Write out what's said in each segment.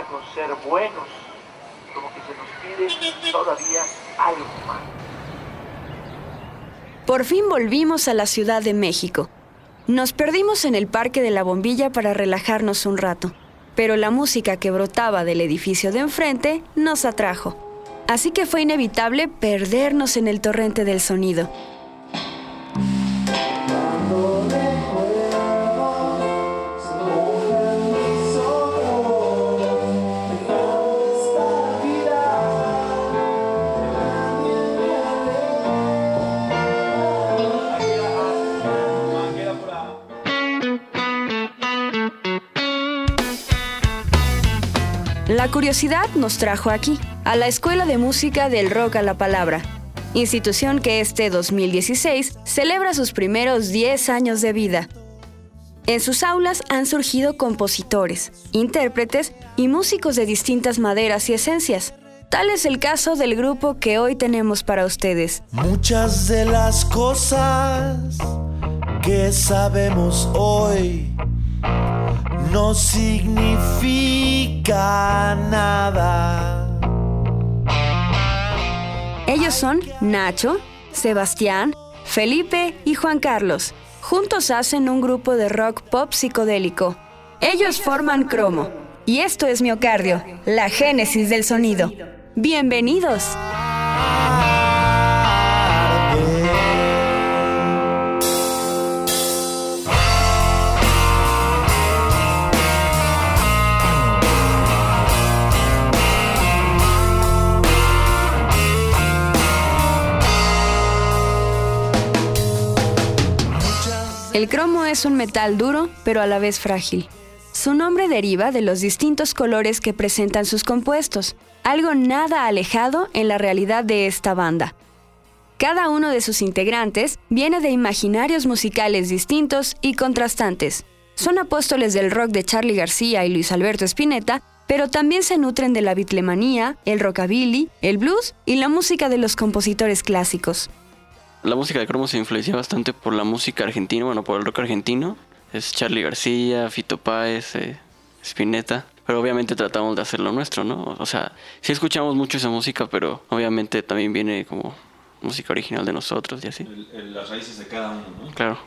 con ser buenos, como que se nos pide todavía algo más. Por fin volvimos a la Ciudad de México. Nos perdimos en el Parque de la Bombilla para relajarnos un rato, pero la música que brotaba del edificio de enfrente nos atrajo. Así que fue inevitable perdernos en el torrente del sonido. La curiosidad nos trajo aquí, a la Escuela de Música del Rock a la Palabra, institución que este 2016 celebra sus primeros 10 años de vida. En sus aulas han surgido compositores, intérpretes y músicos de distintas maderas y esencias. Tal es el caso del grupo que hoy tenemos para ustedes. Muchas de las cosas que sabemos hoy no significa nada. Ellos son Nacho, Sebastián, Felipe y Juan Carlos. Juntos hacen un grupo de rock pop psicodélico. Ellos forman Cromo. Y esto es Miocardio, la génesis del sonido. Bienvenidos. El cromo es un metal duro, pero a la vez frágil. Su nombre deriva de los distintos colores que presentan sus compuestos, algo nada alejado en la realidad de esta banda. Cada uno de sus integrantes viene de imaginarios musicales distintos y contrastantes. Son apóstoles del rock de Charlie García y Luis Alberto Spinetta, pero también se nutren de la bitlemanía, el rockabilly, el blues y la música de los compositores clásicos. La música de Cromo se influencia bastante por la música argentina, bueno, por el rock argentino. Es Charlie García, Fito Páez, eh, Spinetta. Pero obviamente tratamos de hacer lo nuestro, ¿no? O sea, sí escuchamos mucho esa música, pero obviamente también viene como música original de nosotros y así. las raíces de cada uno, ¿no? Claro.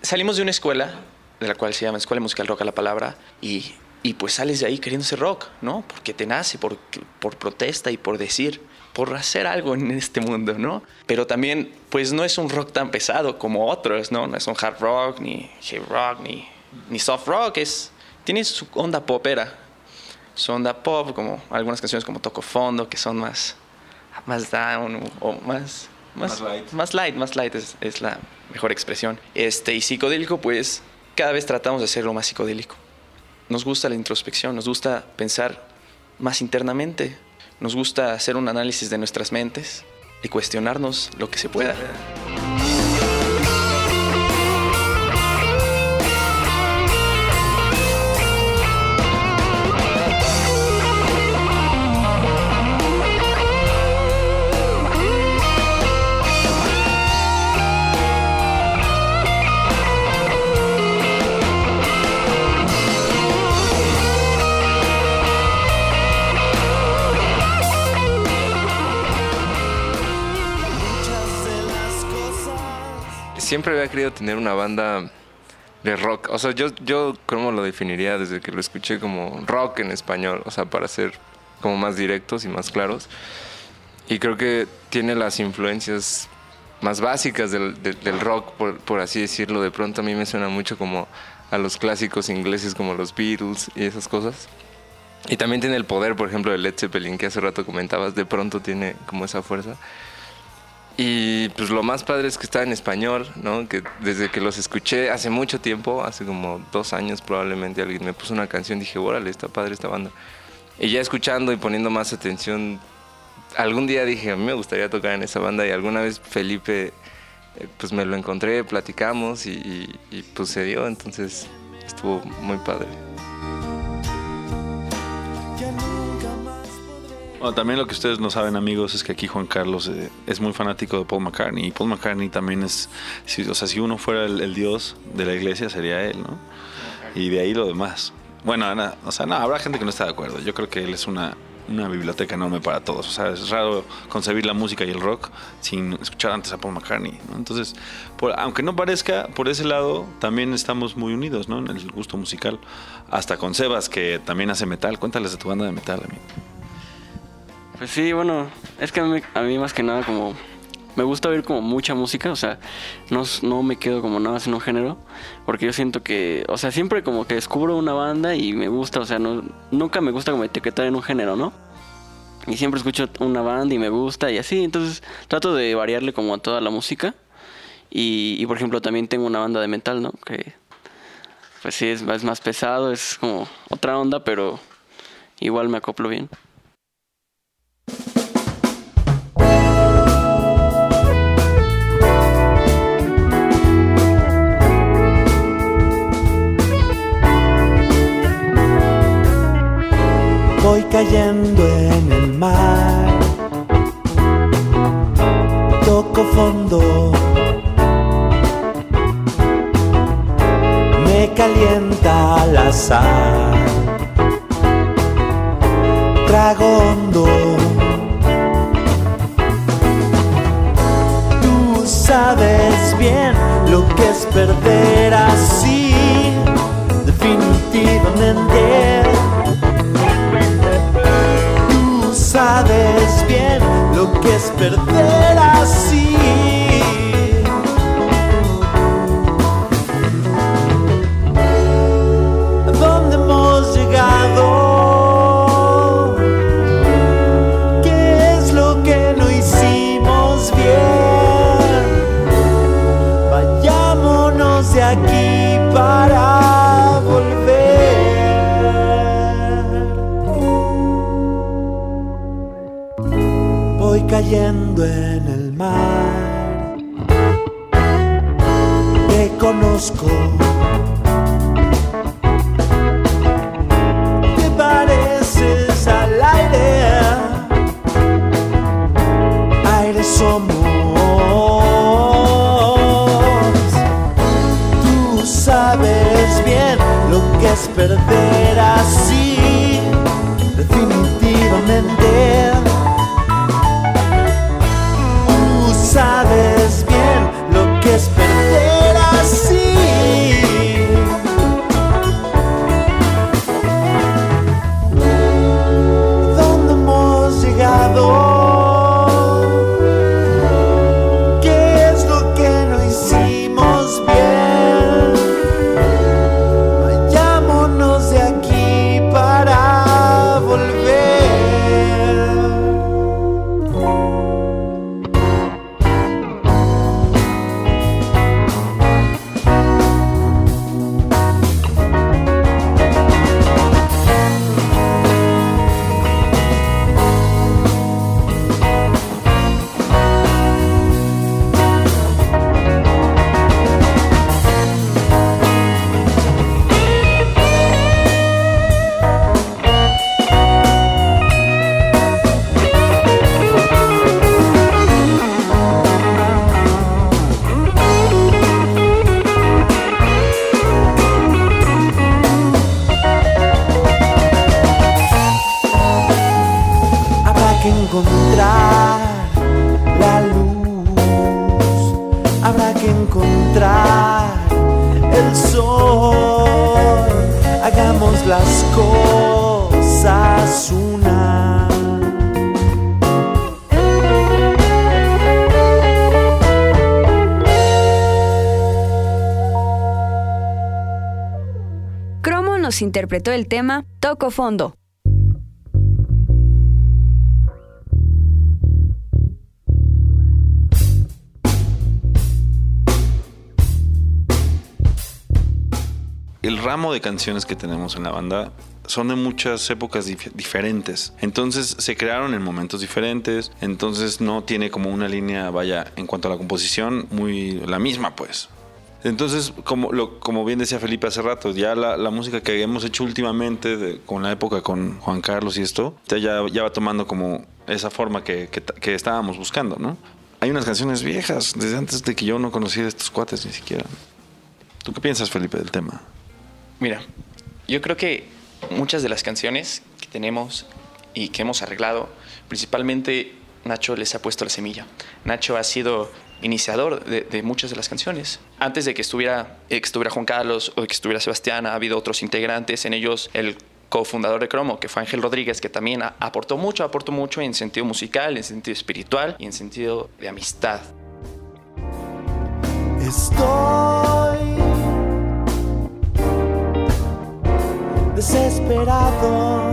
Salimos de una escuela, de la cual se llama Escuela Musical Rock a la Palabra, y, y pues sales de ahí queriendo ser rock, ¿no? Porque te nace, por, por protesta y por decir por hacer algo en este mundo, ¿no? Pero también, pues no es un rock tan pesado como otros, ¿no? No es un hard rock, ni heavy rock, ni, ni soft rock, es, tiene su onda popera, su onda pop, como algunas canciones como Toco Fondo, que son más, más down o más... Más, light. Más light, más light es, es la mejor expresión. Este, y psicodélico, pues cada vez tratamos de hacerlo más psicodélico. Nos gusta la introspección, nos gusta pensar más internamente, nos gusta hacer un análisis de nuestras mentes y cuestionarnos lo que se pueda. Siempre había querido tener una banda de rock. O sea, yo, yo cómo lo definiría desde que lo escuché como rock en español. O sea, para ser como más directos y más claros. Y creo que tiene las influencias más básicas del, del, rock, por, por, así decirlo. De pronto a mí me suena mucho como a los clásicos ingleses como los Beatles y esas cosas. Y también tiene el poder, por ejemplo, de Led Zeppelin, que hace rato comentabas, de pronto tiene como esa fuerza. Y pues lo más padre es que está en español, ¿no? Que desde que los escuché hace mucho tiempo, hace como dos años probablemente, alguien me puso una canción, dije, órale, está padre esta banda. Y ya escuchando y poniendo más atención, algún día dije, a mí me gustaría tocar en esa banda y alguna vez Felipe, eh, pues me lo encontré, platicamos y, pues se dio, entonces estuvo muy padre. También lo que ustedes no saben, amigos, es que aquí Juan Carlos eh, es muy fanático de Paul McCartney. Y Paul McCartney también es, si, o sea, si uno fuera el, dios de la iglesia, sería él, ¿no? Y de ahí lo demás. Bueno, na- o sea, no, habrá gente que no está de acuerdo. Yo creo que él es una, una biblioteca enorme para todos. O sea, es raro concebir la música y el rock sin escuchar antes a Paul McCartney. ¿no? Entonces, aunque no parezca, por ese lado también estamos muy unidos, ¿no? En el gusto musical. Hasta con Sebas, que también hace metal. Cuéntales de tu banda de metal, amigo. Pues sí, bueno, es que a mí, más que nada como... Me gusta oír como mucha música, o sea, no, no me quedo como nada sin un género, porque yo siento que, o sea, siempre como que descubro una banda y me gusta, o sea, no, nunca me gusta como etiquetar en un género, ¿no? Y siempre escucho una banda y me gusta y así, entonces trato de variarle como a toda la música. Y, y, por ejemplo también tengo una banda de metal, ¿no? Que pues sí, es, es más pesado, es como otra onda, pero igual me acoplo bien. Voy cayendo en el mar. Toco fondo. Me calienta la sal. Trago hondo. Tú sabes bien lo que es perder así. Definitivamente. Sabes bien lo que es perder así. Sabes bien lo que es perder así. Definitivamente. Tú sabes las cosas una. Cromo nos interpretó el tema Toco Fondo. Ramo de canciones que tenemos en la banda son de muchas épocas dif- diferentes. Entonces se crearon en momentos diferentes. Entonces no tiene como una línea, vaya, en cuanto a la composición, muy la misma, pues. Entonces, como, como bien decía Felipe hace rato, ya la, música que hemos hecho últimamente, con la época con Juan Carlos y esto, ya, ya, va tomando como esa forma que, que, estábamos buscando, ¿no? Hay unas canciones viejas, desde antes de que yo no conocía de estos cuates ni siquiera. ¿Tú qué piensas, Felipe, del tema? Mira, yo creo que muchas de las canciones que tenemos y que hemos arreglado, principalmente Nacho les ha puesto la semilla. Nacho ha sido iniciador de, muchas de las canciones. Antes de que estuviera, eh, que estuviera Juan Carlos o que estuviera Sebastián, ha habido otros integrantes, en ellos el cofundador de Cromo, que fue Ángel Rodríguez, que también aportó mucho, aportó mucho en sentido musical, en sentido espiritual y en sentido de amistad. Estoy desesperado.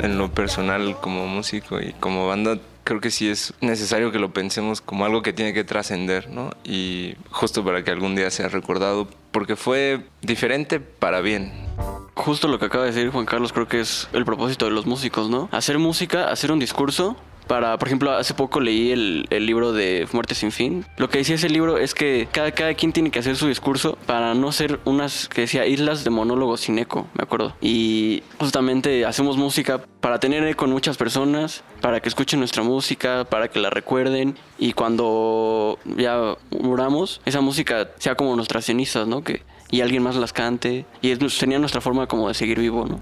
En lo personal, como músico y como banda, creo que sí es necesario que lo pensemos como algo que tiene que trascender, ¿no? Y justo para que algún día sea recordado, porque fue diferente para bien. Justo lo que acaba de decir Juan Carlos creo que es el propósito de los músicos, ¿no? Hacer música, hacer un discurso. Para, por ejemplo, hace poco leí el, el libro de Muerte sin fin. Lo que decía ese libro es que cada, cada quien tiene que hacer su discurso para no ser unas, que decía, islas de monólogos sin eco, me acuerdo. Y justamente hacemos música para tener eco en muchas personas, para que escuchen nuestra música, para que la recuerden. Y cuando ya muramos, esa música sea como nuestras cenizas, ¿no? Que, y alguien más las cante. Y es, sería nuestra forma como de seguir vivo, ¿no?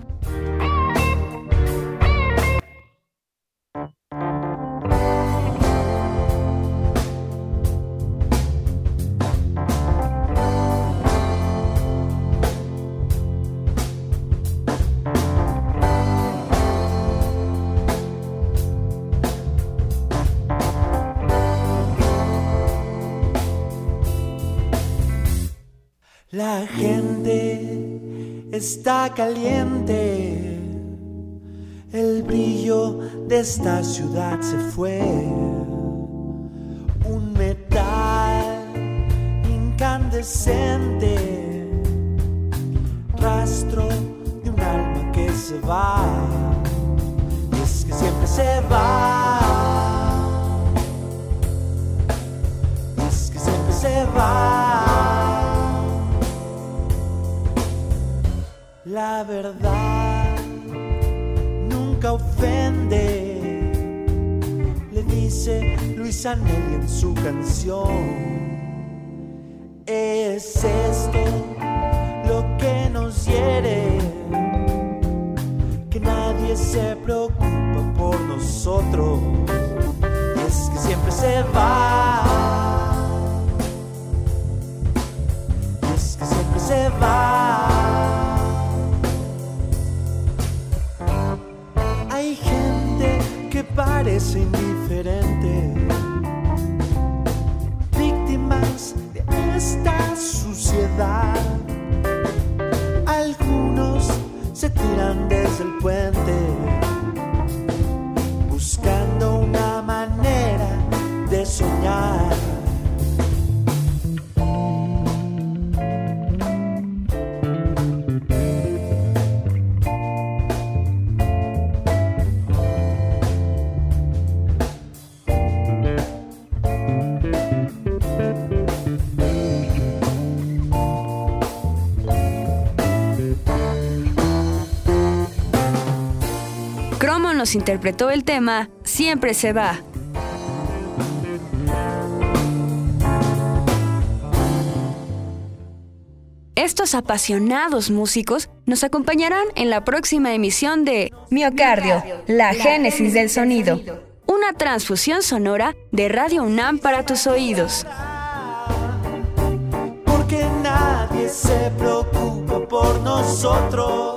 La gente está caliente. El brillo de esta ciudad se fue. Un metal incandescente. Rastro de un alma que se va. Y es que siempre se va. La verdad nunca ofende, le dice Luis Anelli en su canción. Es esto lo que nos hiere, que nadie se preocupa por nosotros. Es que siempre se va. Es que siempre se va. Parece indiferente, víctimas de esta suciedad. Algunos se tiran desde el puente, buscando una manera de soñar. Cromo nos interpretó el tema Siempre se va. Estos apasionados músicos nos acompañarán en la próxima emisión de Miocardio, la génesis del sonido. Una transfusión sonora de Radio UNAM para tus oídos. porque nadie se preocupa por nosotros.